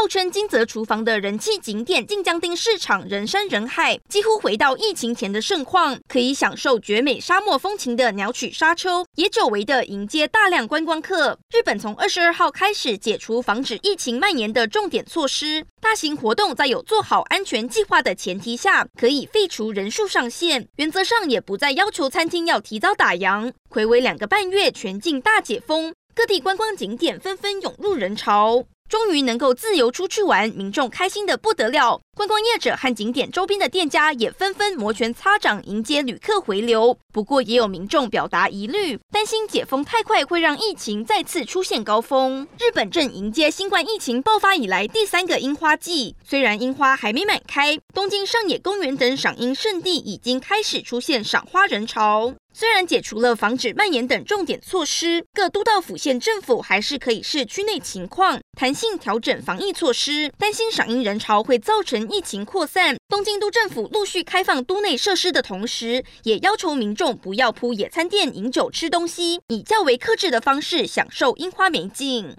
号称金泽厨房的人气景点晋江町市场人山人海，几乎回到疫情前的盛况。可以享受绝美沙漠风情的鸟取沙丘，也久违的迎接大量观光客。日本从二十二号开始解除防止疫情蔓延的重点措施，大型活动在有做好安全计划的前提下，可以废除人数上限，原则上也不再要求餐厅要提早打烊。睽违两个半月全境大解封，各地观光景点纷纷涌入人潮。终于能够自由出去玩，民众开心的不得了。观光业者和景点周边的店家也纷纷摩拳擦掌迎接旅客回流。不过，也有民众表达疑虑，担心解封太快会让疫情再次出现高峰。日本正迎接新冠疫情爆发以来第三个樱花季，虽然樱花还没满开，东京上野公园等赏樱胜地已经开始出现赏花人潮。虽然解除了防止蔓延等重点措施，各都道府县政府还是可以视区内情况弹性调整防疫措施，担心赏樱人潮会造成疫情扩散。东京都政府陆续开放都内设施的同时，也要求民众不要铺野餐垫饮酒吃东西，以较为克制的方式享受樱花美景。